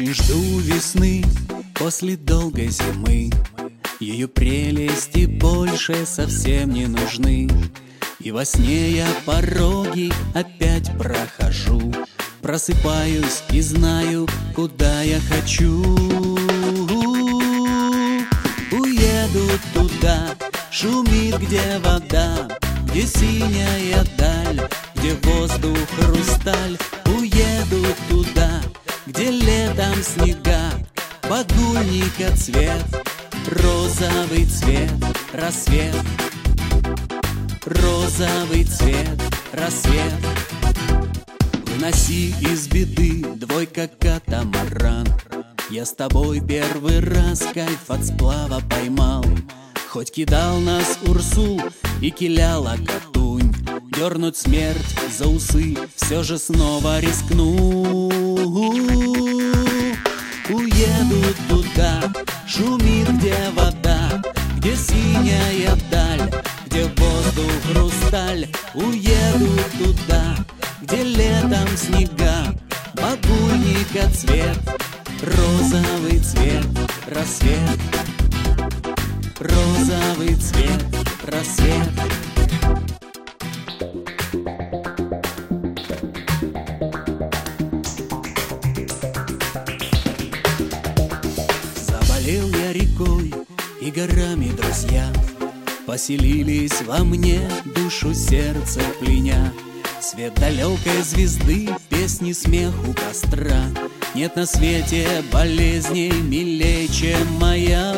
Очень жду весны после долгой зимы. Ее прелести больше совсем не нужны. И во сне я пороги опять прохожу. Просыпаюсь и знаю, куда я хочу. Уеду туда, шумит где вода Где синяя даль, где воздух хрусталь где летом снега Багульника цвет, розовый цвет, рассвет. Розовый цвет, рассвет. Выноси из беды двойка катамаран. Я с тобой первый раз кайф от сплава поймал. Хоть кидал нас Урсул и киляла Катунь Дернуть смерть за усы все же снова рискну шумит где вода Где синяя даль, где воздух хрусталь. Уеду туда, где летом снега Багульника цвет, розовый цвет, рассвет. Розовый цвет, рассвет рекой и горами, друзья Поселились во мне душу сердце пленя. Свет далекой звезды, песни, смех у костра. Нет на свете болезней милее, чем моя.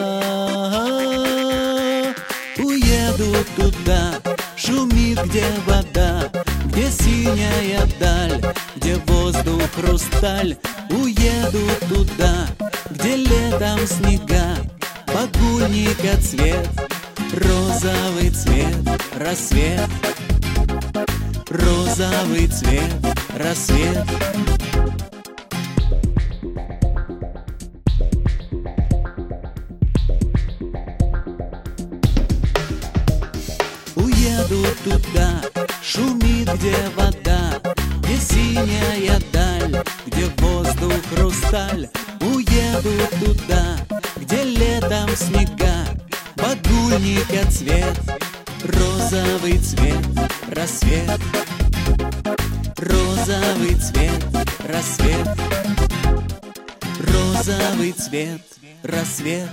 Уеду туда, шумит где вода Где синяя даль, где воздух хрусталь. Уеду туда, где летом снега Багульника цвет, розовый цвет, рассвет. Розовый цвет, рассвет. Уеду туда, шумит где вода Где синяя даль, где воздух хрусталь Уеду туда, где летом снега Багульника цвет, розовый цвет, рассвет. Розовый цвет, рассвет. Розовый цвет, рассвет